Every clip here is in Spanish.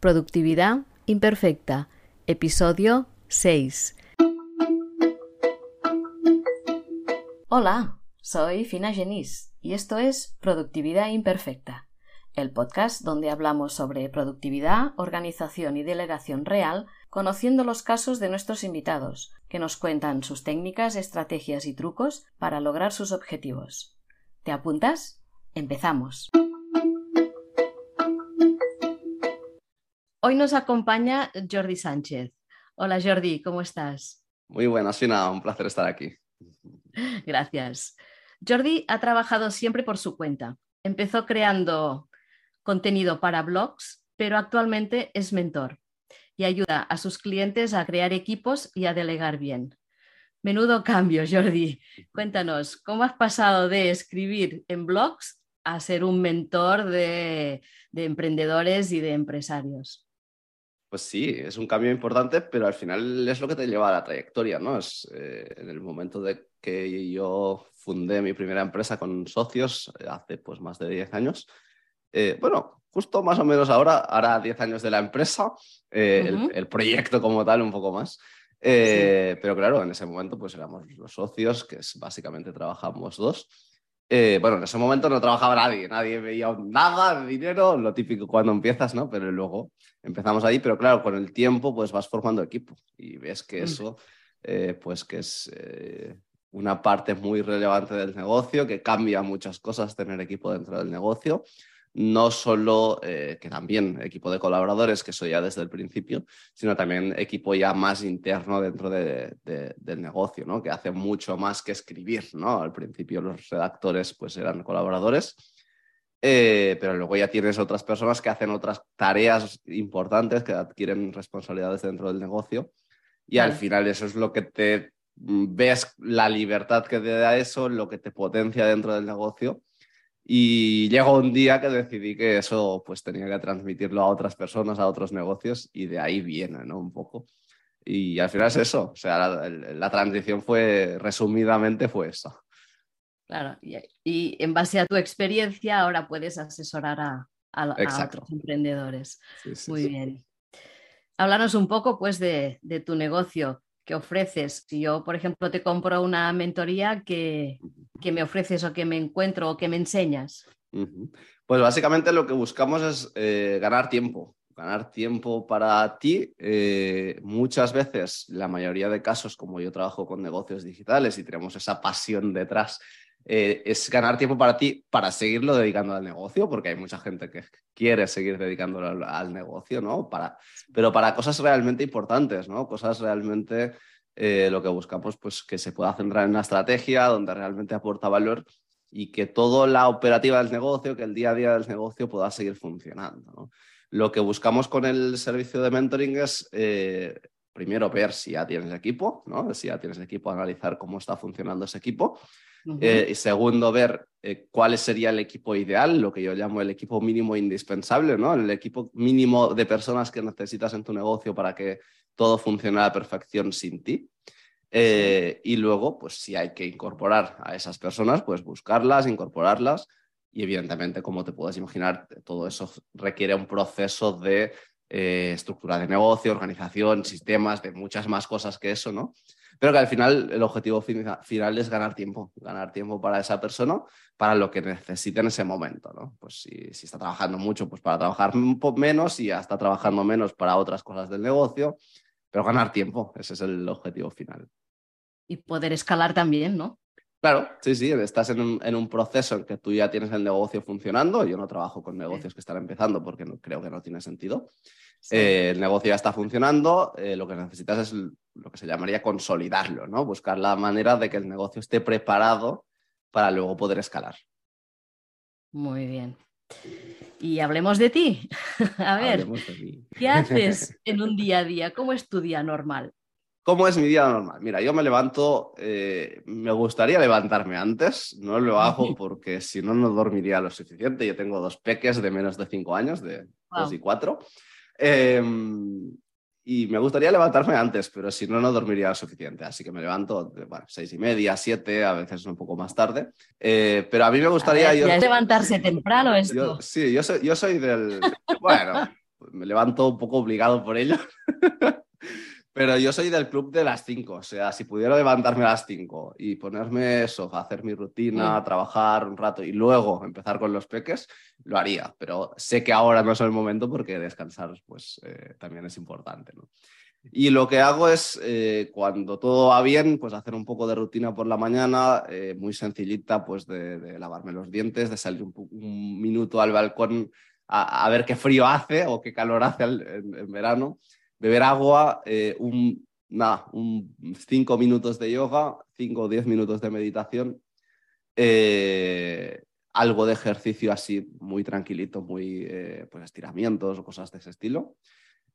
Productividad Imperfecta, episodio 6. Hola, soy Fina Genís y esto es Productividad Imperfecta, el podcast donde hablamos sobre productividad, organización y delegación real, conociendo los casos de nuestros invitados, que nos cuentan sus técnicas, estrategias y trucos para lograr sus objetivos. ¿Te apuntas? Empezamos. Hoy nos acompaña Jordi Sánchez. Hola Jordi, ¿cómo estás? Muy buenas, Fina, un placer estar aquí. Gracias. Jordi ha trabajado siempre por su cuenta. Empezó creando contenido para blogs, pero actualmente es mentor y ayuda a sus clientes a crear equipos y a delegar bien. Menudo cambio, Jordi. Cuéntanos, ¿cómo has pasado de escribir en blogs a ser un mentor de, de emprendedores y de empresarios? Pues sí, es un cambio importante, pero al final es lo que te lleva a la trayectoria, ¿no? Es eh, en el momento de que yo fundé mi primera empresa con socios eh, hace pues más de 10 años. Eh, bueno, justo más o menos ahora, hará 10 años de la empresa, el, proyecto como tal un poco más. Pero claro, en ese momento pues éramos los socios, que es básicamente trabajamos dos. Bueno, en ese momento no trabajaba nadie, nadie veía nada de dinero, lo típico cuando empiezas, ¿no? Pero luego empezamos ahí, pero claro, con el tiempo pues vas formando equipo y ves que mm. eso eh, pues que es eh, una parte muy relevante del negocio, que cambia muchas cosas tener equipo dentro del negocio. No solo eh, que también equipo de colaboradores, que eso ya desde el principio, sino también equipo ya más interno dentro del negocio, ¿no? que hace mucho más que escribir. ¿no? Al principio los redactores pues eran colaboradores eh, pero luego ya tienes otras personas que hacen otras tareas importantes, que adquieren responsabilidades dentro del negocio. Y al final eso es lo que te mm, ves la libertad que te da eso, lo que te potencia dentro del negocio. Y llegó un día que decidí que eso pues tenía que transmitirlo a otras personas, a otros negocios, y de ahí viene, ¿no? Un poco. Y al final es eso, o sea, la, la transición fue, resumidamente, fue eso. Claro, y, en base a tu experiencia ahora puedes asesorar a, otros emprendedores. Muy bien. Háblanos un poco pues de, tu negocio que ofreces. Si yo, por ejemplo, te compro una mentoría, que, me ofreces o que me encuentro o que me enseñas? Pues básicamente lo que buscamos es eh, ganar tiempo, ganar tiempo para ti. Eh, muchas veces, la mayoría de casos, como yo trabajo con negocios digitales y tenemos esa pasión detrás eh, es ganar tiempo para ti para seguirlo dedicando al negocio, porque hay mucha gente que quiere seguir dedicándolo al, negocio, ¿no? Para, pero para cosas realmente importantes, ¿no? Cosas realmente eh, lo que buscamos, pues que se pueda centrar en una estrategia donde realmente aporta valor y que toda la operativa del negocio, que el día a día del negocio pueda seguir funcionando. Lo que buscamos con el servicio de mentoring es eh, primero ver si ya tienes equipo, ¿no? si ya tienes equipo, analizar cómo está funcionando ese equipo eh, y segundo, ver eh, cuál sería el equipo ideal, lo que yo llamo el equipo mínimo indispensable, ¿no? El equipo mínimo de personas que necesitas en tu negocio para que todo funcione a la perfección sin ti. Eh, y luego, pues si hay que incorporar a esas personas, pues buscarlas, incorporarlas. Y evidentemente, como te puedes imaginar, todo eso requiere un proceso de estructura de negocio, organización, sistemas, de muchas más cosas que eso, ¿no? Pero que al final el objetivo final es ganar tiempo, ganar tiempo para esa persona, para lo que necesite en ese momento, ¿no? Pues si, si está trabajando mucho, pues para trabajar menos y ya está trabajando menos para otras cosas del negocio, pero ganar tiempo, ese es el objetivo final. Y poder escalar también, ¿no? Claro, sí, sí, estás en un, en un, proceso en que tú ya tienes el negocio funcionando. Yo no trabajo con negocios que están empezando porque no, creo que no tiene sentido. Eh, el negocio ya está funcionando, eh, lo que necesitas es lo que se llamaría consolidarlo, ¿no? Buscar la manera de que el negocio esté preparado para luego poder escalar. Muy bien. Y hablemos de ti. a ver, ¿qué haces en un día a día? ¿Cómo es tu día normal? ¿Cómo es mi día normal? Mira, yo me levanto, eh, me gustaría levantarme antes, no lo hago porque si no, no dormiría lo suficiente. Yo tengo dos peques de menos de cinco años, de dos y cuatro. Em, y me gustaría levantarme antes, pero si no, no dormiría lo suficiente. Así que me levanto, bueno, seis y media, siete, a veces un poco más tarde. Eh, pero a mí me gustaría... ya es levantarse temprano esto. sí, yo soy, yo soy del... bueno, me levanto un poco obligado por ello. Pero yo soy del club de las 5, o sea, si pudiera levantarme a las 5 y ponerme eso, hacer mi rutina, trabajar un rato y luego empezar con los peques, lo haría. Pero sé que ahora no es el momento porque descansar pues, eh, también es importante. ¿no? Y lo que hago es, eh, cuando todo va bien, pues hacer un poco de rutina por la mañana, eh, muy sencillita, pues de, lavarme los dientes, de salir un, minuto al balcón a, ver qué frío hace o qué calor hace en, verano, beber agua, eh, un, nada, un cinco minutos de yoga, cinco o diez minutos de meditación, algo de ejercicio así muy tranquilito, muy pues estiramientos o cosas de ese estilo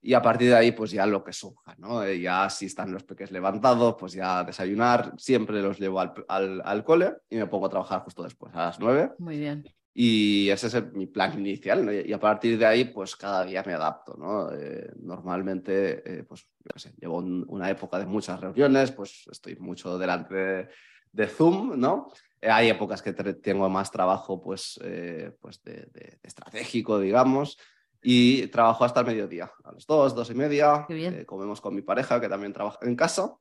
y a partir de ahí pues ya lo que surja, ¿no? Eh, ya si están los peques levantados, pues ya desayunar, siempre los llevo al, al, cole y me pongo a trabajar justo después, a las nueve. Muy bien. Y ese es mi plan inicial, ¿no? Y a partir de ahí, pues cada día me adapto, ¿no? Eh, normalmente, eh, pues, yo sé, llevo una época de muchas reuniones, pues estoy mucho delante de, Zoom, ¿no? hay épocas que tengo más trabajo, pues, pues de, de estratégico, digamos, y trabajo hasta el mediodía, a las dos, dos y media. Eh, comemos con mi pareja, que también trabaja en casa.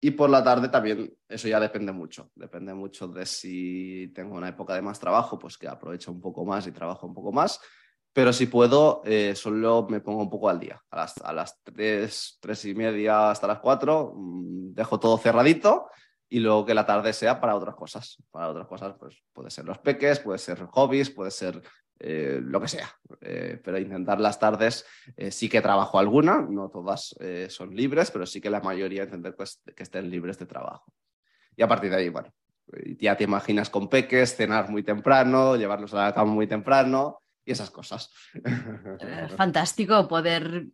Y por la tarde también, eso ya depende mucho. Depende mucho de si tengo una época de más trabajo, pues que aprovecho un poco más y trabajo un poco más. Pero si puedo, eh, solo me pongo un poco al día. A las, a las tres, tres y media hasta las cuatro, mm, dejo todo cerradito y luego que la tarde sea para otras cosas. Para otras cosas, pues puede ser los peques, puede ser hobbies, puede ser eh, lo que sea. Eh, pero intentar las tardes eh, sí que trabajo alguna, no todas son libres, pero sí que la mayoría intentar pues, que estén libres de trabajo. Y a partir de ahí, bueno, ya te imaginas con peques, cenar muy temprano, llevarlos a la cama muy temprano y esas cosas. Fantástico poder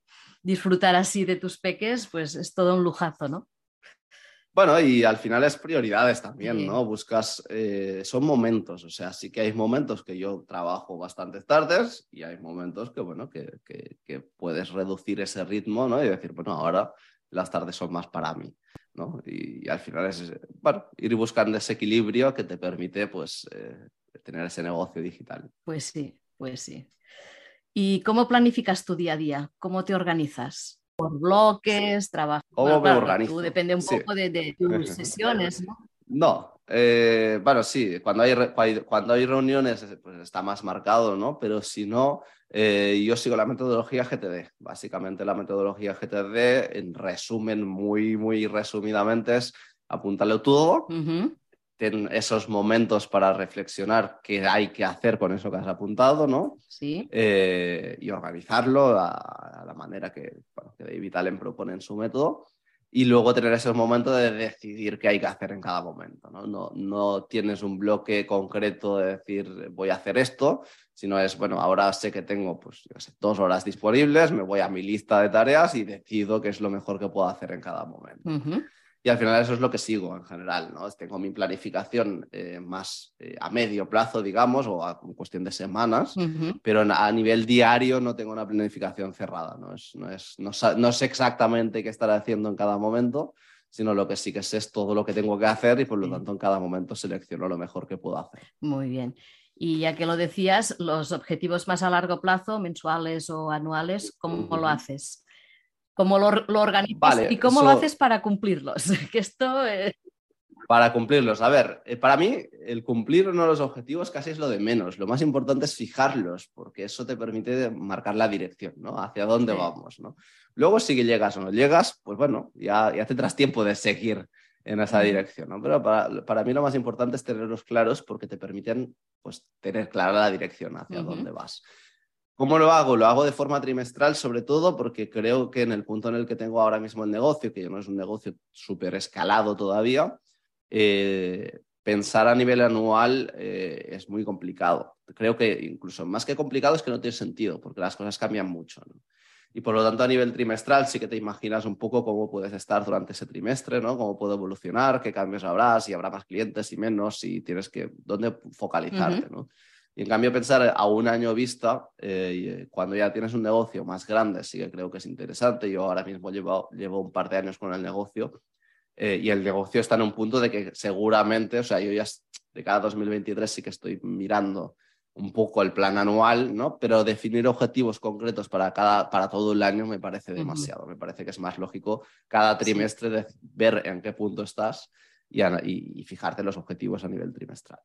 disfrutar así de tus peques, pues es todo un lujazo, ¿no? Bueno, y al final es prioridades también, ¿no? Buscas, eh, son momentos, o sea, sí que hay momentos que yo trabajo bastantes tardes y hay momentos que, bueno, que, que, puedes reducir ese ritmo, ¿no? Y decir, bueno, ahora las tardes son más para mí, ¿no? Y, al final es, bueno, ir buscando ese equilibrio que te permite, pues, eh, tener ese negocio digital. Pues sí, pues sí. ¿Y cómo planificas tu día a día? ¿Cómo te organizas? Por bloques, trabajo. ¿Cómo me organizo? depende un poco de, tus sesiones, ¿no? No, eh, bueno, sí, cuando hay, cuando hay reuniones pues está más marcado, ¿no? Pero si no, eh, yo sigo la metodología GTD. Básicamente la metodología GTD, en resumen, muy, muy resumidamente, es apúntalo todo, ten esos momentos para reflexionar qué hay que hacer con eso que has apuntado, ¿no? Sí. Eh, y organizarlo a, la manera que, bueno, que David Allen propone en su método. Y luego tener esos momentos de decidir qué hay que hacer en cada momento. ¿no? No, no tienes un bloque concreto de decir voy a hacer esto, sino es, bueno, ahora sé que tengo pues, dos horas disponibles, me voy a mi lista de tareas y decido qué es lo mejor que puedo hacer en cada momento. Y al final eso es lo que sigo en general, ¿no? Tengo mi planificación eh, más eh, a medio plazo, digamos, o a cuestión de semanas, pero a nivel diario no tengo una planificación cerrada, ¿no? Es, no, es, no, sé exactamente qué estar haciendo en cada momento, sino lo que sí que sé es todo lo que tengo que hacer y por lo tanto en cada momento selecciono lo mejor que puedo hacer. Muy bien. Y ya que lo decías, los objetivos más a largo plazo, mensuales o anuales, ¿cómo lo haces? Cómo lo, lo organizas y cómo lo haces para cumplirlos. que esto Para cumplirlos. A ver, eh, para mí el cumplir uno de los objetivos casi es lo de menos. Lo más importante es fijarlos, porque eso te permite marcar la dirección, ¿no? Hacia dónde vamos, ¿no? Luego si llegas o no llegas, pues bueno, ya, ya tendrás tiempo de seguir en esa dirección, ¿no? Pero para, para, mí lo más importante es tenerlos claros porque te permiten pues, tener clara la dirección hacia dónde vas. ¿Cómo lo hago? Lo hago de forma trimestral, sobre todo porque creo que en el punto en el que tengo ahora mismo el negocio, que no es un negocio súper escalado todavía, eh, pensar a nivel anual eh, es muy complicado. Creo que incluso más que complicado es que no tiene sentido, porque las cosas cambian mucho. Y por lo tanto, a nivel trimestral sí que te imaginas un poco cómo puedes estar durante ese trimestre, ¿no? Cómo puede evolucionar, qué cambios habrá, si habrá más clientes y menos, si tienes que, dónde focalizarte, ¿no? Y en cambio pensar a un año vista, eh, eh, cuando ya tienes un negocio más grande, sí que creo que es interesante. Yo ahora mismo llevo, llevo un par de años con el negocio eh, y el negocio está en un punto de que seguramente, o sea, yo ya de cada 2023 sí que estoy mirando un poco el plan anual, ¿no? Pero definir objetivos concretos para, cada, para todo el año me parece demasiado. Me parece que es más lógico cada trimestre ver en qué punto estás y, y fijarte los objetivos a nivel trimestral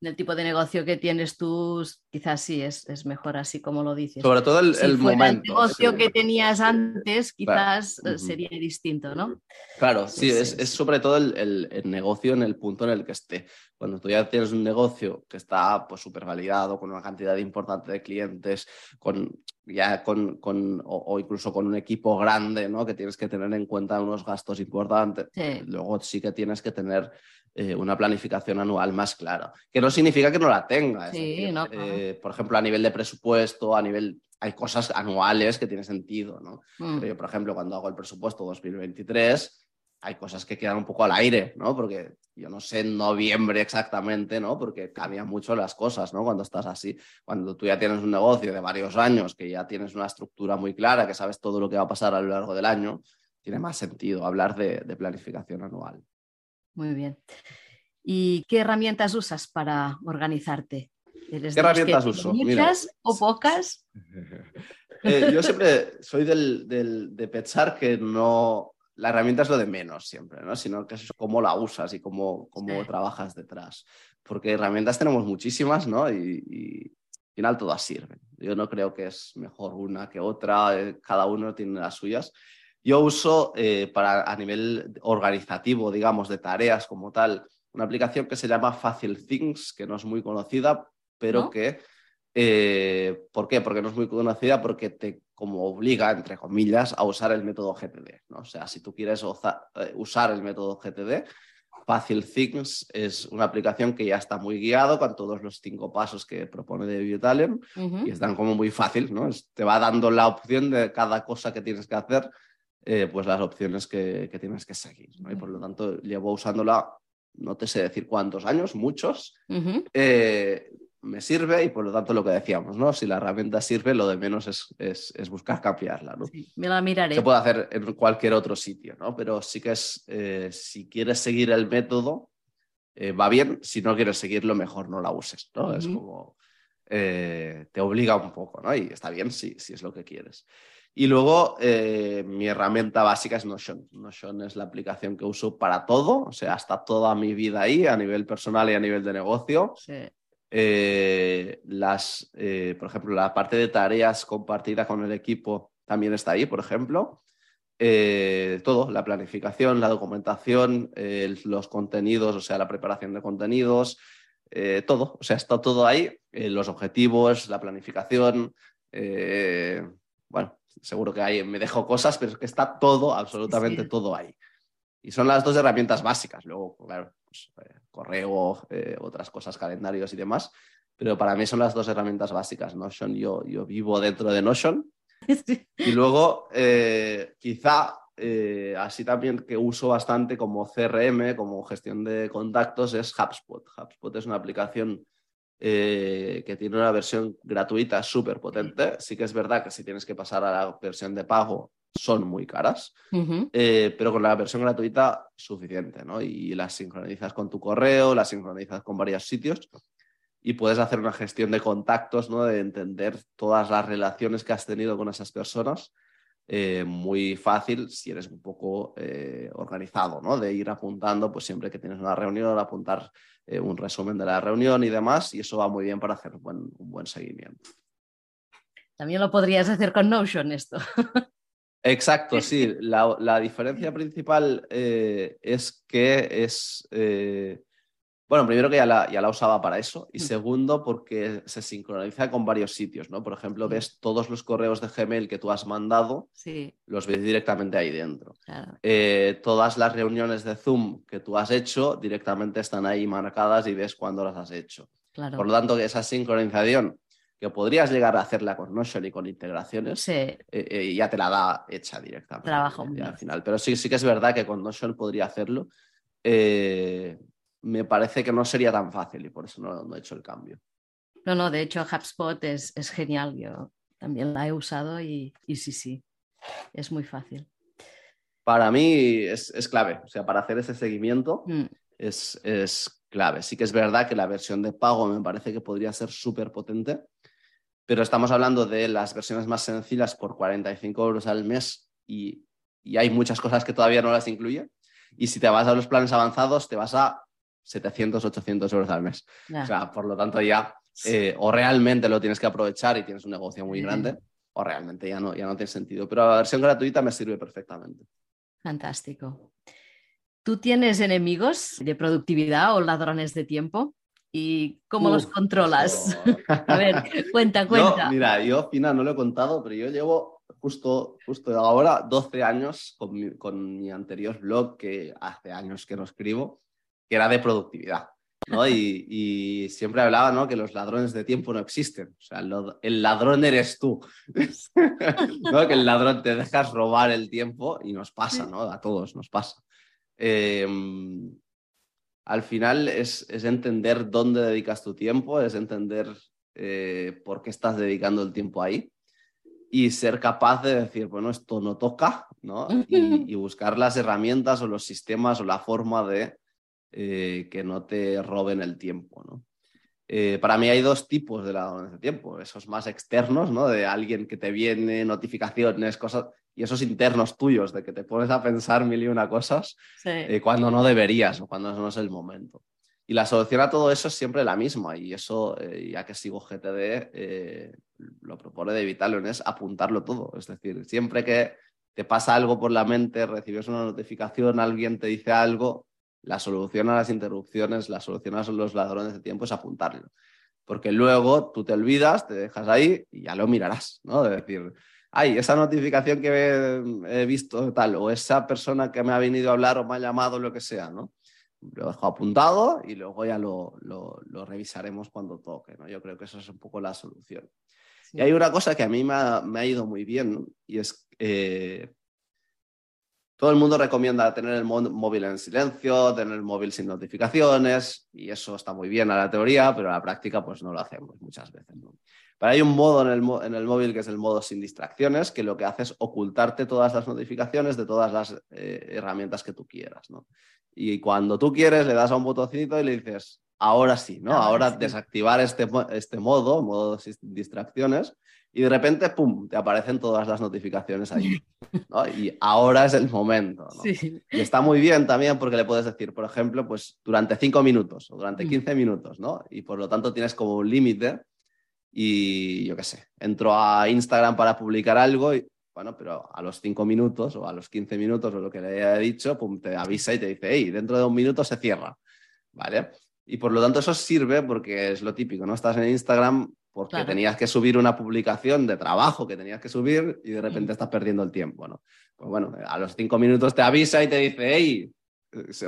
del tipo de negocio que tienes tú, quizás sí es, es mejor así como lo dices. Sobre todo el, si momento. El negocio que tenías antes, quizás eh, sería distinto, ¿no? Claro, sí, es, es, sobre todo el, el, negocio en el punto en el que esté. Cuando tú ya tienes un negocio que está pues súper validado, con una cantidad importante de clientes, con ya con, con o, incluso con un equipo grande, ¿no? Que tienes que tener en cuenta unos gastos importantes. Luego sí que tienes que tener eh, una planificación anual más clara, que no significa que no la tengas. Eh, por ejemplo, a nivel de presupuesto, a nivel... Hay cosas anuales que tienen sentido, ¿no? Mm. yo, por ejemplo, cuando hago el presupuesto 2023, hay cosas que quedan un poco al aire, ¿no? Porque yo no sé en noviembre exactamente, ¿no? Porque cambian mucho las cosas, ¿no? Cuando estás así, cuando tú ya tienes un negocio de varios años, que ya tienes una estructura muy clara, que sabes todo lo que va a pasar a lo largo del año, tiene más sentido hablar de planificación anual. Muy bien. ¿Y qué herramientas usas para organizarte? ¿Qué herramientas uso? ¿Muchas o pocas? Eh, yo siempre soy del, de pensar que no, la herramienta es lo de menos siempre, ¿no? sino que es cómo la usas y cómo, cómo trabajas detrás. Porque herramientas tenemos muchísimas ¿no? y, al final todas sirven. Yo no creo que es mejor una que otra, eh, cada uno tiene las suyas. Yo uso eh, para, a nivel organizativo, digamos, de tareas como tal, una aplicación que se llama Facile Things, que no es muy conocida, pero que... Eh, ¿Por qué? Porque no es muy conocida, porque te como obliga, entre comillas, a usar el método GTD. ¿no? O sea, si tú quieres eh, usar el método GTD, Facile Things es una aplicación que ya está muy guiado con todos los cinco pasos que propone David Allen y están como muy fácil, ¿no? te va dando la opción de cada cosa que tienes que hacer eh, pues las opciones que, tienes que seguir. Y por lo tanto, llevo usándola, no te sé decir cuántos años, muchos. Eh, me sirve y por lo tanto lo que decíamos, ¿no? Si la herramienta sirve, lo de menos es, es, buscar cambiarla, ¿no? me la miraré. Se puede hacer en cualquier otro sitio, ¿no? Pero sí que es, eh, si quieres seguir el método, va bien. Si no quieres seguirlo, mejor no la uses, ¿no? Es como, te obliga un poco, ¿no? Y está bien si, si es lo que quieres. Y luego eh, mi herramienta básica es Notion. Notion es la aplicación que uso para todo, o sea, está toda mi vida ahí a nivel personal y a nivel de negocio. Eh, las, eh, por ejemplo, la parte de tareas compartida con el equipo también está ahí, por ejemplo. todo, la planificación, la documentación, los contenidos, o sea, la preparación de contenidos, todo, o sea, está todo ahí, los objetivos, la planificación, bueno, seguro que hay, me dejo cosas, pero es que está todo, absolutamente todo ahí. Y son las dos herramientas básicas. Luego, claro, pues, eh, correo, eh, otras cosas, calendarios y demás. Pero para mí son las dos herramientas básicas. Notion, yo, yo vivo dentro de Notion. Y luego, eh, quizá así también que uso bastante como CRM, como gestión de contactos, es HubSpot. HubSpot es una aplicación eh, que tiene una versión gratuita súper potente. Sí que es verdad que si tienes que pasar a la versión de pago son muy caras, eh, pero con la versión gratuita suficiente, ¿no? Y las sincronizas con tu correo, las sincronizas con varios sitios y puedes hacer una gestión de contactos, ¿no? De entender todas las relaciones que has tenido con esas personas. Eh, muy fácil si eres un poco organizado, ¿no? De ir apuntando, pues siempre que tienes una reunión, apuntar eh, un resumen de la reunión y demás, y eso va muy bien para hacer un buen, seguimiento. También lo podrías hacer con Notion esto. Exacto, sí. La, diferencia principal eh, es que es eh, bueno, primero que ya la, ya la usaba para eso y mm. segundo porque se sincroniza con varios sitios, ¿no? Por ejemplo, ves todos los correos de Gmail que tú has mandado, los ves directamente ahí dentro. Eh, todas las reuniones de Zoom que tú has hecho directamente están ahí marcadas y ves cuándo las has hecho. Por lo tanto, esa sincronización que podrías llegar a hacerla con Notion y con integraciones, eh, eh, ya te la da hecha directamente. Trabajo. al final. Pero sí, sí que es verdad que con Notion podría hacerlo me parece que no sería tan fácil y por eso no, he hecho el cambio. No, no, de hecho HubSpot es, es genial. Yo también la he usado y, sí, sí, es muy fácil. Para mí es, clave, o sea, para hacer ese seguimiento mm. es, clave. Sí que es verdad que la versión de pago me parece que podría ser súper potente, pero estamos hablando de las versiones más sencillas por 45 euros al mes y, hay muchas cosas que todavía no las incluye. Y si te vas a los planes avanzados, te vas a 700, 800 euros al mes. O sea, por lo tanto ya eh, o realmente lo tienes que aprovechar y tienes un negocio muy grande, o realmente ya no, ya no tiene sentido. Pero la versión gratuita me sirve perfectamente. Fantástico. ¿Tú tienes enemigos de productividad o ladrones de tiempo? ¿Y cómo los controlas? A ver, cuenta, cuenta. mira, yo, Fina, no lo he contado, pero yo llevo justo, justo ahora 12 años con mi, con mi anterior blog, que hace años que no escribo, que era de productividad. ¿no? Y, siempre hablaba ¿no? que los ladrones de tiempo no existen. O sea, el ladrón eres tú. ¿no? Que el ladrón te dejas robar el tiempo y nos pasa, ¿no? A todos nos pasa. Em, al final es, entender dónde dedicas tu tiempo, es entender eh, por qué estás dedicando el tiempo ahí y ser capaz de decir, bueno, esto no toca, ¿no? y buscar las herramientas o los sistemas o la forma de eh, que no te roben el tiempo. ¿no? Eh, para mí hay dos tipos de ladrones de tiempo, esos más externos, ¿no? de alguien que te viene, notificaciones, cosas, y esos internos tuyos, de que te pones a pensar mil y una cosas eh, cuando no deberías o cuando no es el momento. Y la solución a todo eso es siempre la misma, y eso, ya que sigo GTD, lo propone de Vitalon, es apuntarlo todo. Es decir, siempre que te pasa algo por la mente, recibes una notificación, alguien te dice algo, la solución a las interrupciones, la solución a los ladrones de tiempo es apuntarlo. Porque luego tú te olvidas, te dejas ahí y ya lo mirarás, ¿no? De decir, ay, esa notificación que he, visto tal, o esa persona que me ha venido a hablar o me ha llamado, lo que sea, ¿no? Lo dejo apuntado y luego ya lo, revisaremos cuando toque, ¿no? Yo creo que eso es un poco la solución. Y hay una cosa que a mí me ha, ido muy bien y es eh, todo el mundo recomienda tener el móvil en silencio, tener el móvil sin notificaciones, y eso está muy bien a la teoría, pero a la práctica pues no lo hacemos muchas veces. Pero hay un modo en el, móvil que es el modo sin distracciones, que lo que hace es ocultarte todas las notificaciones de todas las eh, herramientas que tú quieras. Y cuando tú quieres, le das a un botoncito y le dices, ahora sí, ¿no? Ahora, desactivar este, este modo, modo sin distracciones, y de repente, ¡pum!, te aparecen todas las notificaciones ahí. Y ahora es el momento. Y está muy bien también porque le puedes decir, por ejemplo, pues durante cinco minutos o durante 15 mm. minutos, ¿no? Y por lo tanto tienes como un límite y yo qué sé, entro a Instagram para publicar algo y, bueno, pero a los cinco minutos o a los 15 minutos o lo que le he dicho, pum, te avisa y te dice, hey, dentro de un minuto se cierra, ¿vale? Y por lo tanto eso sirve porque es lo típico, ¿no? Estás en Instagram porque tenías que subir una publicación de trabajo que tenías que subir y de repente estás perdiendo el tiempo, ¿no? Pues bueno, a los cinco minutos te avisa y te dice, hey,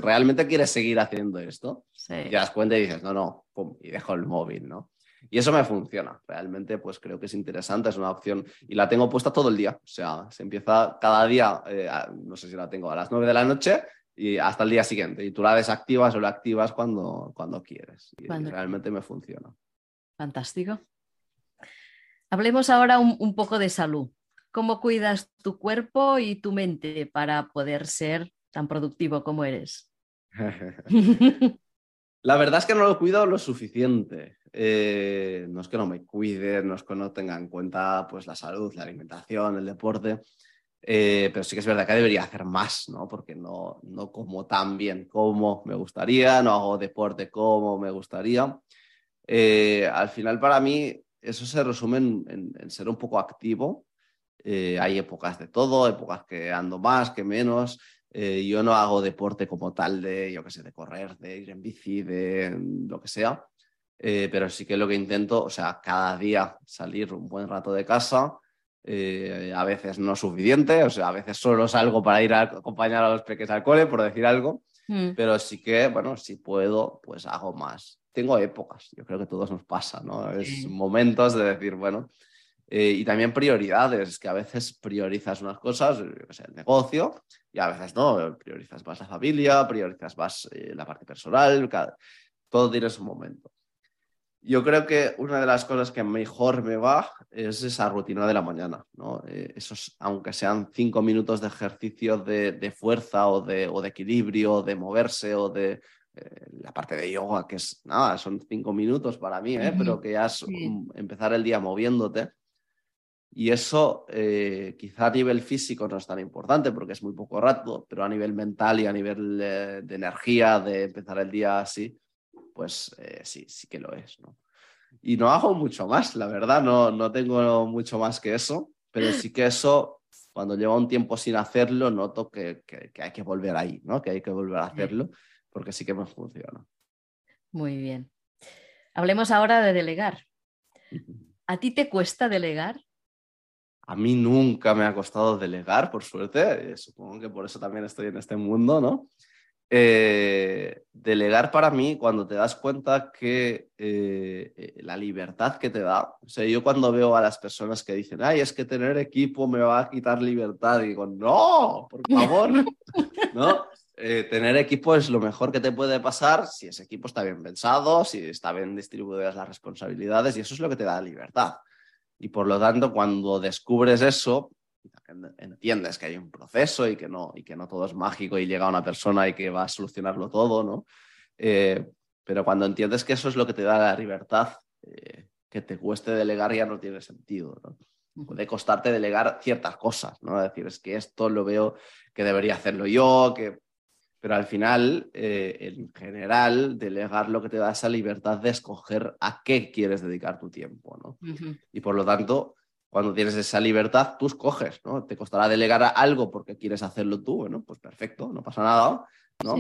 ¿realmente quieres seguir haciendo esto? Sí. Y te das cuenta y dices, no, no, pum, y dejo el móvil, ¿no? Y eso me funciona. Realmente, pues creo que es interesante, es una opción y la tengo puesta todo el día. O sea, se empieza cada día, eh, no sé si la tengo a las nueve de la noche y hasta el día siguiente. Y tú la desactivas o la activas cuando, cuando quieres. Y realmente me funciona. Fantástico. Hablemos ahora un, poco de salud. ¿Cómo cuidas tu cuerpo y tu mente para poder ser tan productivo como eres? La verdad es que no lo cuido lo suficiente. Eh, no es que no me cuide, no es que no tenga en cuenta pues, la salud, la alimentación, el deporte, eh, pero sí que es verdad que debería hacer más, ¿no? Porque no, no como tan bien como me gustaría, no hago deporte como me gustaría. Eh, al final, para mí, eso se resume en, ser un poco activo. Eh, hay épocas de todo, épocas que ando más, que menos. Eh, yo no hago deporte como tal de, yo qué sé, de correr, de ir en bici, de lo que sea. Eh, pero sí que lo que intento, o sea, cada día salir un buen rato de casa. a veces no suficiente, o sea, a veces solo salgo para ir a acompañar a los peques al cole, por decir algo. Mm. Pero sí que, bueno, si puedo, pues hago más tengo épocas, yo creo que a todos nos pasa, ¿no? Es momentos de decir, bueno, eh, y también prioridades, que a veces priorizas unas cosas, el negocio, y a veces no, priorizas más la familia, priorizas más eh, la parte personal, todo tiene su momento. Yo creo que una de las cosas que mejor me va es esa rutina de la mañana, ¿no? Eh, esos, aunque sean cinco minutos de ejercicio de, fuerza o de, o de equilibrio, de moverse o de, eh, la parte de yoga, que es nada, son cinco minutos para mí, ¿eh? pero que ya es empezar el día moviéndote. Y eso eh, quizá a nivel físico no es tan importante porque es muy poco rato, pero a nivel mental y a nivel de energía, de empezar el día así, pues sí, sí que lo es. ¿no? Y no hago mucho más, la verdad, no, no tengo mucho más que eso, pero sí que eso, cuando llevo un tiempo sin hacerlo, noto que, que, que hay que volver ahí, ¿no? que hay que volver a hacerlo porque sí que me funciona. Muy bien. Hablemos ahora de delegar. ¿A ti te cuesta delegar? A mí nunca me ha costado delegar, por suerte. Supongo que por eso también estoy en este mundo, ¿no? Eh, delegar para mí, cuando te das cuenta que eh, eh, la libertad que te da, o sea, yo cuando veo a las personas que dicen, ay, es que tener equipo me va a quitar libertad, digo, no, por favor, ¿no? Eh, tener equipo es lo mejor que te puede pasar si ese equipo está bien pensado, si está bien distribuidas las responsabilidades y eso es lo que te da libertad. Y por lo tanto, cuando descubres eso, entiendes que hay un proceso y que no, y que no todo es mágico y llega una persona y que va a solucionarlo todo, ¿no? Eh, pero cuando entiendes que eso es lo que te da la libertad, eh, que te cueste delegar ya no tiene sentido, ¿no? Puede costarte delegar ciertas cosas, ¿no? Es decir, es que esto lo veo que debería hacerlo yo, que pero al final, eh, en general, delegar lo que te da esa libertad de escoger a qué quieres dedicar tu tiempo, ¿no? Y por lo tanto, cuando tienes esa libertad, tú escoges, ¿no? Te costará delegar algo porque quieres hacerlo tú, bueno, pues perfecto, no pasa nada, ¿no?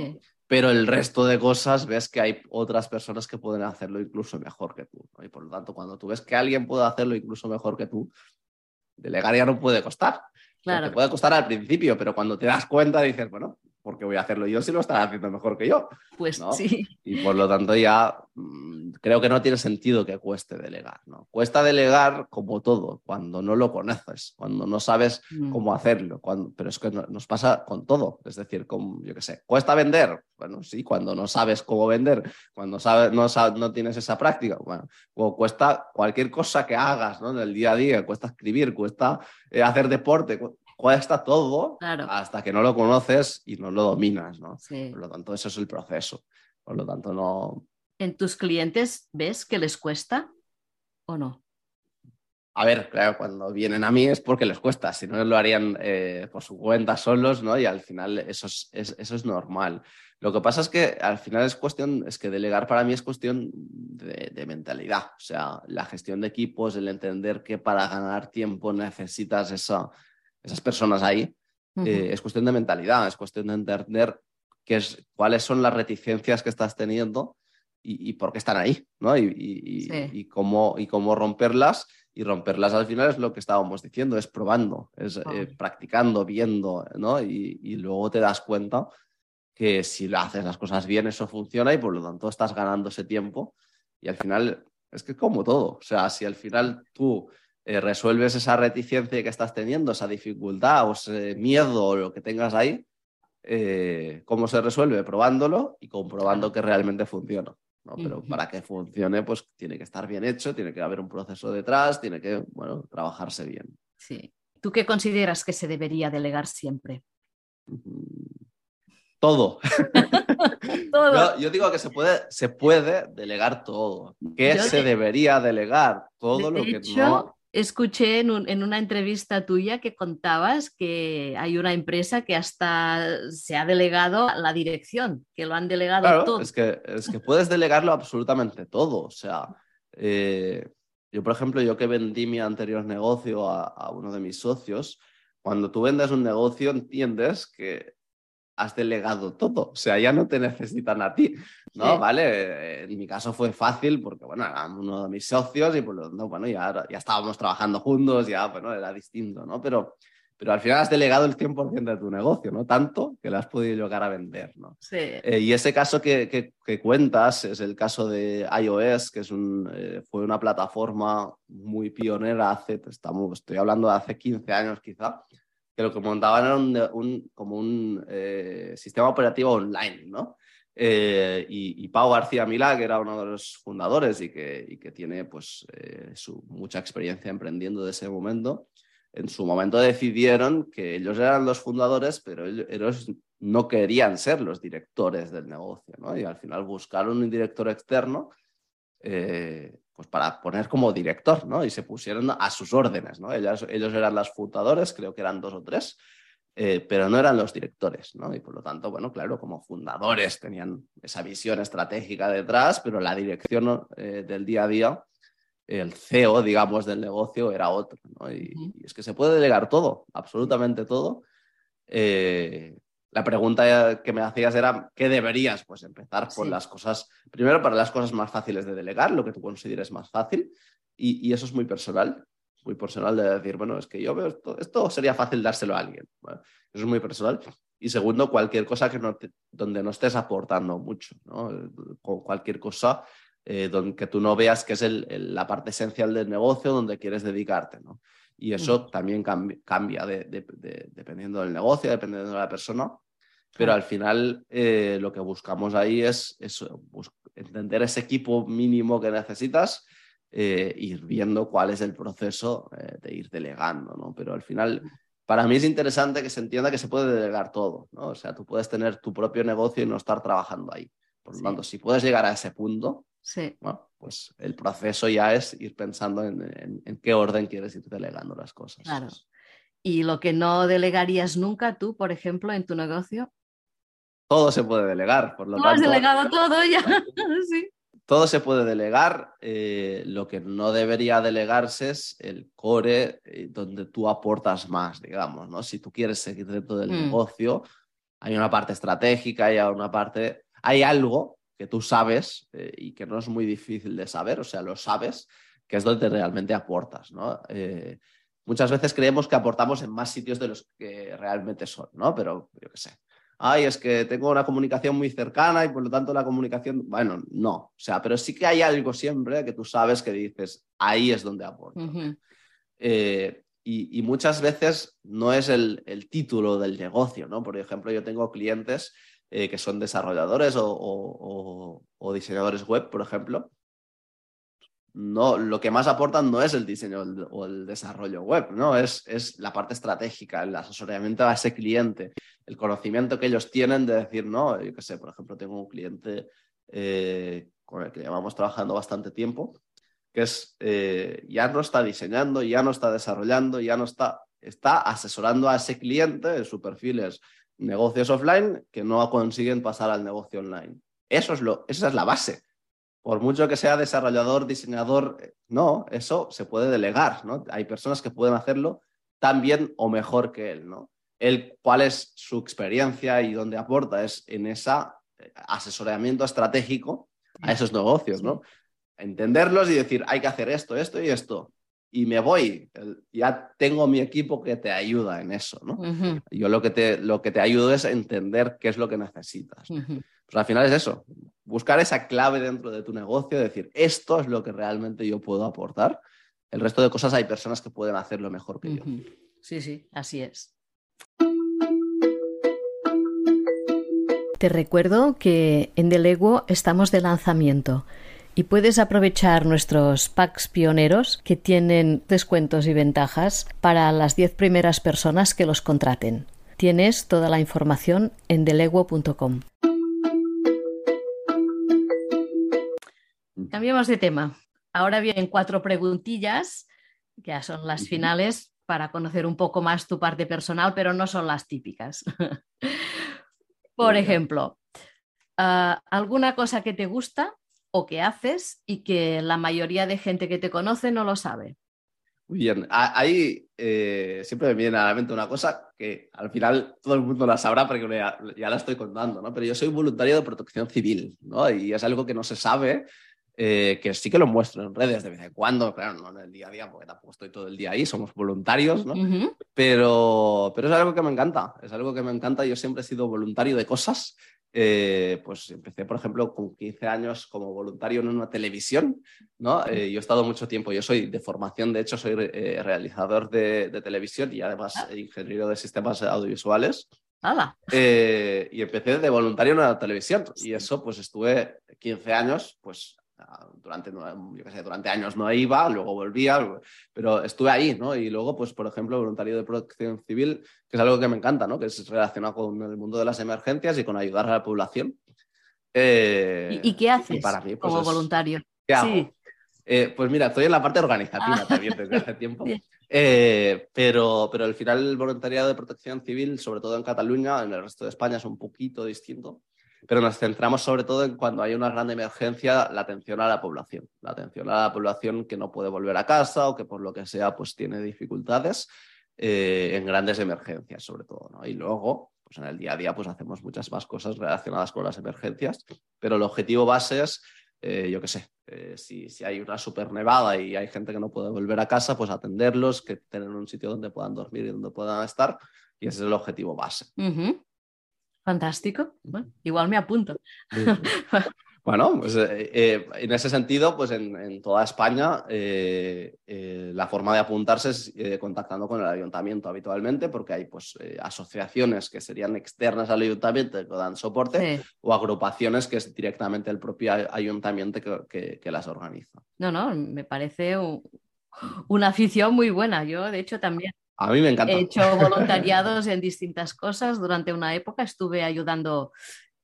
Pero el resto de cosas ves que hay otras personas que pueden hacerlo incluso mejor que tú, Y por lo tanto, cuando tú ves que alguien puede hacerlo incluso mejor que tú, delegar ya no puede costar. Claro. Te puede costar al principio, pero cuando te das cuenta dices, bueno, porque voy a hacerlo yo si lo están haciendo mejor que yo. Pues sí. Y por lo tanto ya mm, creo que no tiene sentido que cueste delegar, ¿no? Cuesta delegar como todo, cuando no lo conoces, cuando no sabes mm. cómo hacerlo, cuando, pero es que nos pasa con todo, es decir, con, yo qué sé, ¿cuesta vender? Bueno, sí, cuando no sabes cómo vender, cuando sabes, no, no tienes esa práctica, bueno, o cuesta cualquier cosa que hagas, ¿no? En el día a día, cuesta escribir, cuesta eh, hacer deporte, cuesta todo hasta que no lo conoces y no lo dominas, ¿no? Por lo tanto, eso es el proceso. Por lo tanto, no... ¿En tus clientes ves que les cuesta o no? A ver, claro, cuando vienen a mí es porque les cuesta, si no lo harían eh, por su cuenta solos, ¿no? Y al final eso es, eso es normal. Lo que pasa es que al final es cuestión, es que delegar para mí es cuestión de, de, mentalidad, o sea, la gestión de equipos, el entender que para ganar tiempo necesitas esa, esas personas ahí, eh, es cuestión de mentalidad, es cuestión de entender qué es, cuáles son las reticencias que estás teniendo y, por qué están ahí, ¿no? Y, cómo, y cómo romperlas. Y romperlas al final es lo que estábamos diciendo, es probando, es eh, practicando, viendo, ¿no? Y, luego te das cuenta que si haces las cosas bien, eso funciona y por lo tanto estás ganando ese tiempo. Y al final, es que como todo, o sea, si al final tú eh, resuelves esa reticencia que estás teniendo, esa dificultad o ese miedo o lo que tengas ahí, eh, ¿cómo se resuelve? Probándolo y comprobando que realmente funciona. Pero para que funcione, pues tiene que estar bien hecho, tiene que haber un proceso detrás, tiene que, bueno, trabajarse bien. Sí. ¿Tú qué consideras que se debería delegar siempre? Todo. Yo, digo que se puede, se puede delegar todo. ¿Qué se debería delegar? Todo lo que no escuché en, una entrevista tuya que contabas que hay una empresa que hasta se ha delegado la dirección, que lo han delegado todo. Es que, es que puedes delegarlo absolutamente todo. O sea, eh, yo, por ejemplo, yo que vendí mi anterior negocio a uno de mis socios, cuando tú vendes un negocio entiendes que has delegado todo, o sea, ya no te necesitan a ti, ¿no? Vale, en mi caso fue fácil porque, bueno, era uno de mis socios y por lo tanto, bueno, ya, ya estábamos trabajando juntos, ya, bueno, era distinto, ¿no? Pero, pero al final has delegado el 100% de tu negocio, ¿no? Tanto que lo has podido llegar a vender, ¿no? Sí. Eh, y ese caso que, que, cuentas es el caso de iOS, que es un, eh, fue una plataforma muy pionera hace, estamos, estoy hablando de hace 15 años quizá, que lo que montaban era un, como un eh, sistema operativo online, ¿no? Eh, y, Pau García Milá, que era uno de los fundadores y que, tiene pues, eh, su, mucha experiencia emprendiendo de ese momento, en su momento decidieron que ellos eran los fundadores, pero ellos no querían ser los directores del negocio. Y al final buscaron un director externo eh, pues para poner como director, ¿no? Y se pusieron a sus órdenes, ¿no? Ellos, ellos eran los fundadores, creo que eran dos o tres, eh, pero no eran los directores, ¿no? Y por lo tanto, bueno, claro, como fundadores tenían esa visión estratégica detrás, pero la dirección eh, del día a día, el CEO, digamos, del negocio era otro, ¿no? Y, es que se puede delegar todo, absolutamente todo. Eh, la pregunta que me hacías era, ¿qué deberías? Pues empezar por las cosas, primero para las cosas más fáciles de delegar, lo que tú consideres más fácil, y, y eso es muy personal muy personal de decir, bueno, es que yo veo esto, esto sería fácil dárselo a alguien. eso es muy personal. Y segundo, cualquier cosa que no donde no estés aportando mucho, ¿no? Con cualquier cosa eh, donde, que tú no veas que es el, la parte esencial del negocio donde quieres dedicarte, ¿no? Y eso también cambia, dependiendo del negocio, dependiendo de la persona. Pero al final eh, lo que buscamos ahí es, es entender ese equipo mínimo que necesitas eh, ir viendo cuál es el proceso eh, de ir delegando, ¿no? Pero al final, para mí es interesante que se entienda que se puede delegar todo, ¿no? O sea, tú puedes tener tu propio negocio y no estar trabajando ahí. Por lo tanto, si puedes llegar a ese punto, sí. pues el proceso ya es ir pensando en, en, qué orden quieres ir delegando las cosas. Claro. ¿Y lo que no delegarías nunca tú, por ejemplo, en tu negocio? Todo se puede delegar, por lo ¿Tú tanto. has delegado todo ya, sí todo se puede delegar. Eh, lo que no debería delegarse es el core eh, donde tú aportas más, digamos, ¿no? Si tú quieres seguir dentro del Mm. negocio, hay una parte estratégica, hay una parte, hay algo que tú sabes eh, y que no es muy difícil de saber, o sea, lo sabes, que es donde realmente aportas, ¿no? Muchas veces creemos que aportamos en más sitios de los que realmente son, ¿no? Pero yo qué sé, ay, es que tengo una comunicación muy cercana y por lo tanto la comunicación, bueno, no, o sea, pero sí que hay algo siempre que tú sabes que dices, ahí es donde aporto. Eh, y, y muchas veces no es el, el título del negocio, ¿no? Por ejemplo, yo tengo clientes eh, que son desarrolladores o, o- o- o diseñadores web, por ejemplo. No, lo que más aportan no es el diseño o el- desarrollo web, ¿no? Es, es la parte estratégica, el asesoramiento a ese cliente, el conocimiento que ellos tienen de decir, no, yo qué sé, por ejemplo, tengo un cliente eh, con el que llevamos trabajando bastante tiempo, que es, eh, ya no está diseñando, ya no está desarrollando, ya no está, está asesorando a ese cliente, en su perfil es negocios offline que no consiguen pasar al negocio online. Eso es lo, esa es la base. Por mucho que sea desarrollador, diseñador, eh, no, eso se puede delegar, ¿no? Hay personas que pueden hacerlo tan bien o mejor que él, ¿no? Él, cuál es su experiencia y dónde aporta es en ese asesoramiento estratégico a esos negocios, ¿no? Entenderlos y decir, hay que hacer esto, esto y esto. Y me voy, ya tengo mi equipo que te ayuda en eso, ¿no? Yo lo que te, lo que te ayudo es entender qué es lo que necesitas. Pues al final es eso, buscar esa clave dentro de tu negocio, decir, esto es lo que realmente yo puedo aportar. El resto de cosas hay personas que pueden hacerlo mejor que yo. Sí, sí, así es. Te recuerdo que en Delego estamos de lanzamiento y puedes aprovechar nuestros packs pioneros que tienen descuentos y ventajas para las 10 primeras personas que los contraten. Tienes toda la información en delego.com. Cambiamos de tema. Ahora vienen cuatro preguntillas, que ya son las finales, para conocer un poco más tu parte personal, pero no son las típicas. Por ejemplo, ah, ¿alguna cosa que te gusta o que haces y que la mayoría de gente que te conoce no lo sabe? Muy bien, ahí eh, siempre me viene a la mente una cosa que al final todo el mundo la sabrá porque ya, ya la estoy contando, ¿no? Pero yo soy voluntario de protección civil, ¿no? Y es algo que no se sabe, eh, que sí que lo muestro en redes de vez en cuando, claro, no en el día a día, porque tampoco estoy todo el día ahí, somos voluntarios, ¿no? Pero, pero es algo que me encanta, es algo que me encanta. Yo siempre he sido voluntario de cosas. Eh, pues empecé, por ejemplo, con 15 años como voluntario en una televisión, ¿no? Eh, yo he estado mucho tiempo, yo soy de formación, de hecho, soy eh, realizador de, de televisión y además ingeniero de sistemas audiovisuales. ¡Hala! Eh, y empecé de voluntario en la televisión y eso, pues estuve 15 años, pues durante, yo sé, durante años no iba, luego volvía, pero estuve ahí, ¿no? Y luego, pues, por ejemplo, voluntario de protección civil, que es algo que me encanta, ¿no? Que es relacionado con el mundo de las emergencias y con ayudar a la población. Eh, ¿Y, qué haces para mí, pues, como voluntario? Sí. Eh, pues mira, estoy en la parte organizativa ah. también desde hace tiempo. Eh, pero, pero al final el voluntariado de protección civil, sobre todo en Cataluña, en el resto de España es un poquito distinto, pero nos centramos sobre todo en cuando hay una gran emergencia, la atención a la población, la atención a la población que no puede volver a casa o que por lo que sea pues tiene dificultades eh, en grandes emergencias sobre todo. ¿no? Y luego, pues en el día a día pues hacemos muchas más cosas relacionadas con las emergencias, pero el objetivo base es eh, yo qué sé, eh, si, si, hay una super nevada y hay gente que no puede volver a casa, pues atenderlos, que tengan un sitio donde puedan dormir y donde puedan estar, y ese es el objetivo base. Fantástico. igual me apunto. Bueno, pues eh, eh, en ese sentido, pues en, toda España eh, la forma de apuntarse es contactando con el ayuntamiento habitualmente, porque hay pues asociaciones que serían externas al ayuntamiento que dan soporte o agrupaciones que es directamente el propio ayuntamiento que, las organiza. No, no, me parece una afición muy buena. Yo, de hecho, también a mí me encanta. He hecho voluntariados en distintas cosas. Durante una época estuve ayudando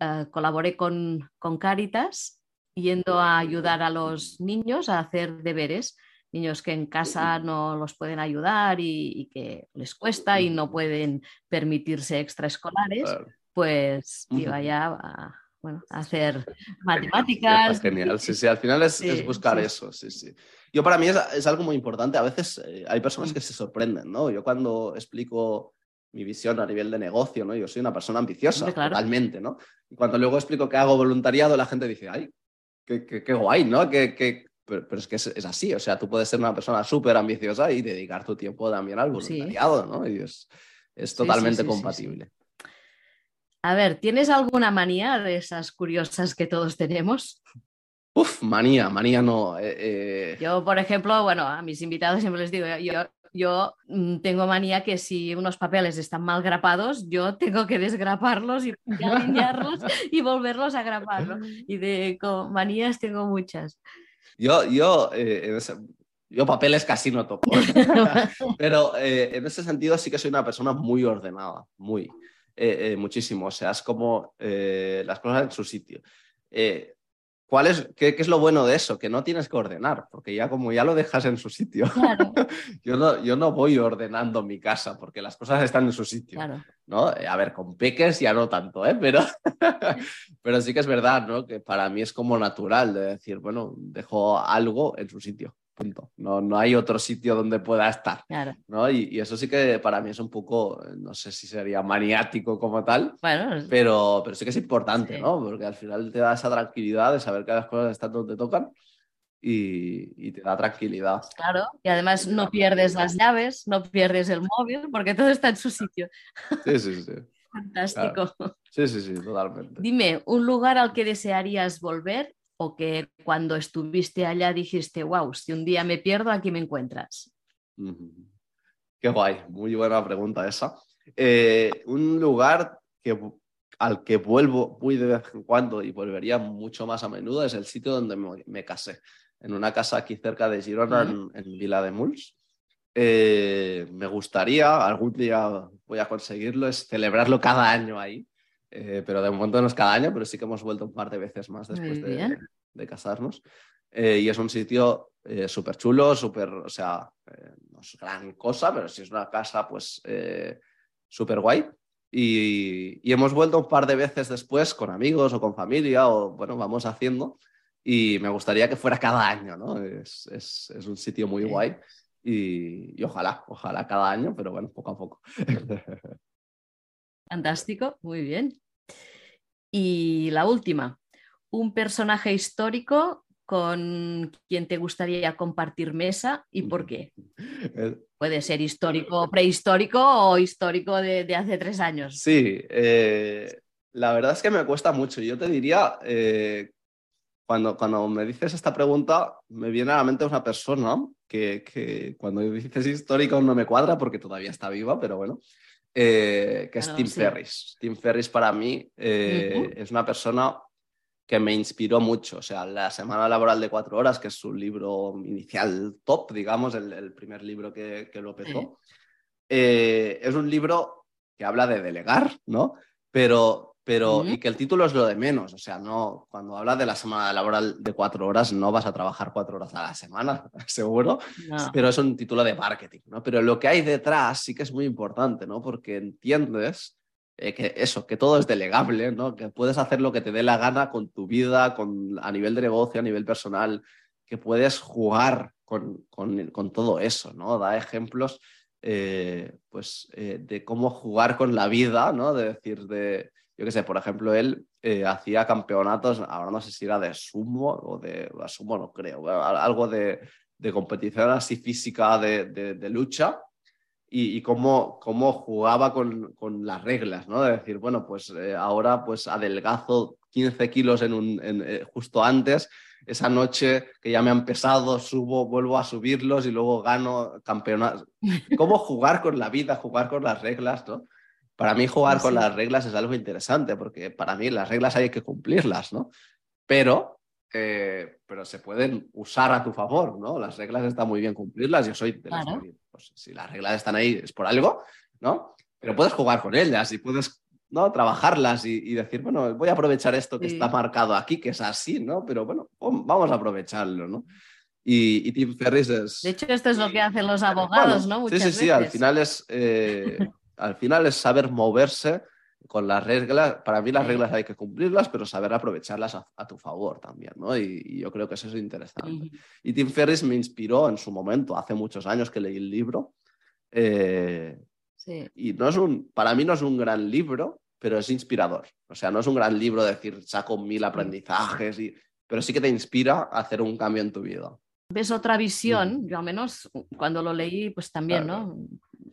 eh, colaboré con, con Caritas yendo a ayudar a los niños a hacer deberes, niños que en casa no los pueden ayudar y, que les cuesta y no pueden permitirse extraescolares, pues iba ya a, bueno, hacer matemáticas. Genial, sí, sí, al final es, buscar eso, sí, sí. Yo para mí es, algo muy importante, a veces eh, hay personas que se sorprenden, ¿no? Yo cuando explico mi visión a nivel de negocio, ¿no? Yo soy una persona ambiciosa, totalmente, ¿no? Y cuando luego explico que hago voluntariado, la gente dice, ay, qué, qué, guay, ¿no? Que, Pero, es que es, así, o sea, tú puedes ser una persona súper ambiciosa y dedicar tu tiempo también al voluntariado, ¿no? Y es, es totalmente compatible. A ver, ¿tienes alguna manía de esas curiosas que todos tenemos? Uf, manía, manía no. Eh, eh. Yo, por ejemplo, bueno, a mis invitados siempre les digo, yo yo mm, tengo manía que si unos papeles están mal grapados, yo tengo que desgraparlos y alinearlos y volverlos a grapar. Y de manías tengo muchas. Yo, yo, eh, yo papeles casi no toco, pero eh, en ese sentido sí que soy una persona muy ordenada, muy, eh, muchísimo. O sea, es como las cosas en su sitio. ¿Cuál es, qué, es lo bueno de eso? Que no tienes que ordenar, porque ya como ya lo dejas en su sitio. yo, no, yo no voy ordenando mi casa, porque las cosas están en su sitio. ¿no? Eh, a ver, con peques ya no tanto, ¿eh? pero, pero sí que es verdad ¿no? que para mí es como natural de decir, bueno, dejo algo en su sitio. No, no hay otro sitio donde pueda estar. ¿no? Y, eso sí que para mí es un poco, no sé si sería maniático como tal, pero, pero sí que es importante, ¿no? Porque al final te da esa tranquilidad de saber que las cosas están donde tocan y, te da tranquilidad. Claro, y además no pierdes las llaves, no pierdes el móvil, porque todo está en su sitio. Sí, sí, sí. Fantástico. Sí, sí, sí, totalmente. Dime, un lugar al que desearías volver o que cuando estuviste allá dijiste, wow, si un día me pierdo, aquí me encuentras? Qué guay, muy buena pregunta esa. Eh, un lugar que, al que vuelvo muy de vez en cuando y volvería mucho más a menudo es el sitio donde me, casé, en una casa aquí cerca de Girona, en, Vila de Muls. Eh, me gustaría, algún día voy a conseguirlo, es celebrarlo cada año ahí. Eh, pero de momento no es cada año, pero sí que hemos vuelto un par de veces más después de, casarnos. Eh, y es un sitio eh, súper chulo, súper, o sea, no es gran cosa, pero sí es una casa pues súper guay. Y, hemos vuelto un par de veces después con amigos o con familia, o bueno, vamos haciendo. Y me gustaría que fuera cada año, ¿no? Es, es, es un sitio muy guay. Y, y, ojalá, ojalá cada año, pero bueno, poco a poco. Fantástico, muy bien. Y la última, un personaje histórico con quien te gustaría compartir mesa y por qué. Puede ser histórico, prehistórico o histórico de, hace tres años. Sí, eh, la verdad es que me cuesta mucho. Yo te diría, eh, cuando, cuando me dices esta pregunta, me viene a la mente una persona que, que cuando dices histórico no me cuadra porque todavía está viva, pero bueno. Eh, que es Tim Ferris. Tim Ferris para mí eh, es una persona que me inspiró mucho. O sea, La Semana Laboral de Cuatro Horas, que es su libro inicial top, digamos, el, primer libro que, lo petó, eh, es un libro que habla de delegar, ¿no? Pero, pero, y que el título es lo de menos. O sea, no, cuando habla de la semana laboral de cuatro horas, no vas a trabajar cuatro horas a la semana, seguro, pero es un título de marketing, ¿no? Pero lo que hay detrás sí que es muy importante, ¿no? Porque entiendes eh, que eso, que todo es delegable, ¿no? Que puedes hacer lo que te dé la gana con tu vida, con, a nivel de negocio, a nivel personal, que puedes jugar con, con, todo eso, ¿no? Da ejemplos, eh, pues, eh, de cómo jugar con la vida, ¿no? De decir, de, yo qué sé, por ejemplo, él hacía campeonatos, ahora no sé si era de sumo o de, sumo no creo, algo de, de competición así física de, de lucha, y, cómo, cómo, jugaba con, con, las reglas, ¿no? De decir, bueno, pues eh, ahora pues adelgazo 15 kilos en un, eh, justo antes, esa noche que ya me han pesado, subo, vuelvo a subirlos y luego gano campeonato. ¿Cómo jugar con la vida, jugar con las reglas, ¿no? Para mí jugar con las reglas es algo interesante porque para mí las reglas hay que cumplirlas, ¿no? Pero eh, pero se pueden usar a tu favor, ¿no? Las reglas están muy bien cumplirlas, yo soy de las pues, si las reglas están ahí es por algo, ¿no? Pero puedes jugar con ellas y puedes ¿no? trabajarlas y, decir, bueno, voy a aprovechar esto que está marcado aquí, que es así, ¿no? Pero bueno, vamos a aprovecharlo, ¿no? Y, Tim Ferris es... De hecho, esto es lo que hacen los abogados, ¿no? Muchas sí, sí, sí, al final es, eh, al final es saber moverse con las reglas, para mí las reglas hay que cumplirlas, pero saber aprovecharlas a, tu favor también, ¿no? Y, yo creo que eso es interesante. Y Tim Ferris me inspiró en su momento, hace muchos años que leí el libro. Eh, sí. Y no es un, para mí no es un gran libro, pero es inspirador. O sea, no es un gran libro de decir, saco mil aprendizajes, y, pero sí que te inspira a hacer un cambio en tu vida. Ves otra visión, yo al menos cuando lo leí, pues también, ¿no?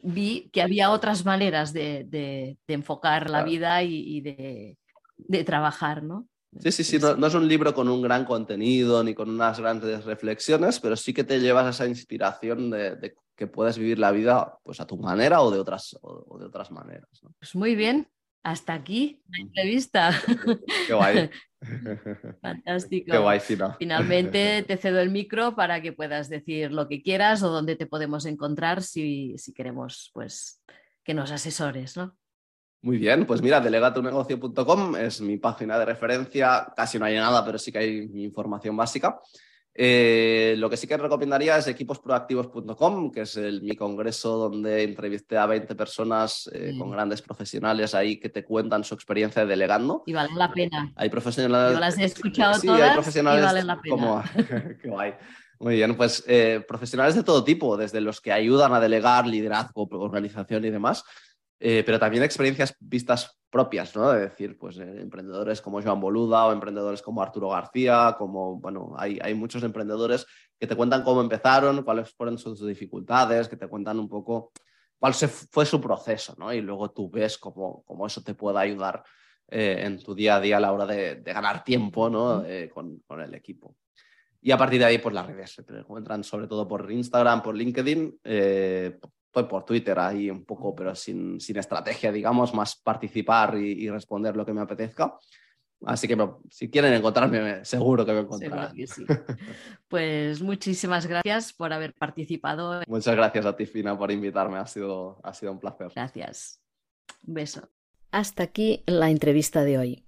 Vi que había otras maneras de, enfocar la vida y, de, trabajar, ¿no? Sí, sí, sí, no, es un libro con un gran contenido ni con unas grandes reflexiones, pero sí que te llevas esa inspiración de, que puedes vivir la vida pues a tu manera o de otras, o, de otras maneras. Pues muy bien, hasta aquí la entrevista. Qué guay. Fantástico. Qué guay, Finalmente te cedo el micro para que puedas decir lo que quieras o dónde te podemos encontrar si, si queremos pues, que nos asesores, ¿no? Muy bien, pues mira, delegatunegocio.com es mi página de referencia. Casi no hay nada, pero sí que hay información básica. Eh, lo que sí que recomendaría es equiposproactivos.com, que es el, mi congreso donde entrevisté a 20 personas eh, con grandes profesionales ahí que te cuentan su experiencia delegando. Y vale la pena. Hay profesionales. Yo las he escuchado todas hay profesionales y valen la pena. Como... Qué guay. Muy bien, pues eh, profesionales de todo tipo, desde los que ayudan a delegar, liderazgo, organización y demás, eh, pero también experiencias vistas propias, ¿no? De decir, pues eh, emprendedores como Joan Boluda o emprendedores como Arturo García, como, bueno, hay, hay, muchos emprendedores que te cuentan cómo empezaron, cuáles fueron sus dificultades, que te cuentan un poco cuál se fue su proceso, ¿no? Y luego tú ves cómo, cómo eso te puede ayudar eh, en tu día a día a la hora de, ganar tiempo, ¿no? Con, con, el equipo. Y a partir de ahí, pues las redes se te encuentran sobre todo por Instagram, por LinkedIn, por Twitter ahí un poco, pero sin, sin estrategia, digamos, más participar y, responder lo que me apetezca. Así que si quieren encontrarme, seguro que me encontrarán. Pues muchísimas gracias por haber participado. Muchas gracias a ti, Fina, por invitarme. Ha sido, ha sido un placer. Gracias. Un beso. Hasta aquí la entrevista de hoy.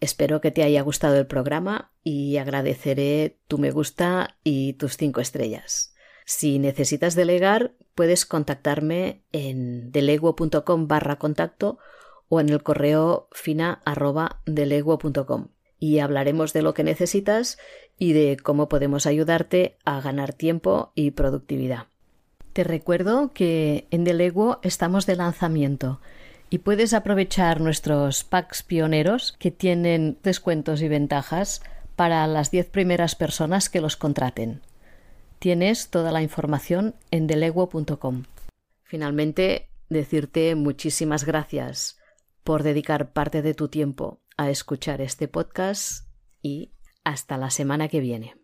Espero que te haya gustado el programa y agradeceré tu me gusta y tus cinco estrellas. Si necesitas delegar, puedes contactarme en deleguo.com barra contacto o en el correo fina y hablaremos de lo que necesitas y de cómo podemos ayudarte a ganar tiempo y productividad. Te recuerdo que en Deleguo estamos de lanzamiento y puedes aprovechar nuestros packs pioneros que tienen descuentos y ventajas para las 10 primeras personas que los contraten. Tienes toda la información en deleguo.com. Finalmente, decirte muchísimas gracias por dedicar parte de tu tiempo a escuchar este podcast y hasta la semana que viene.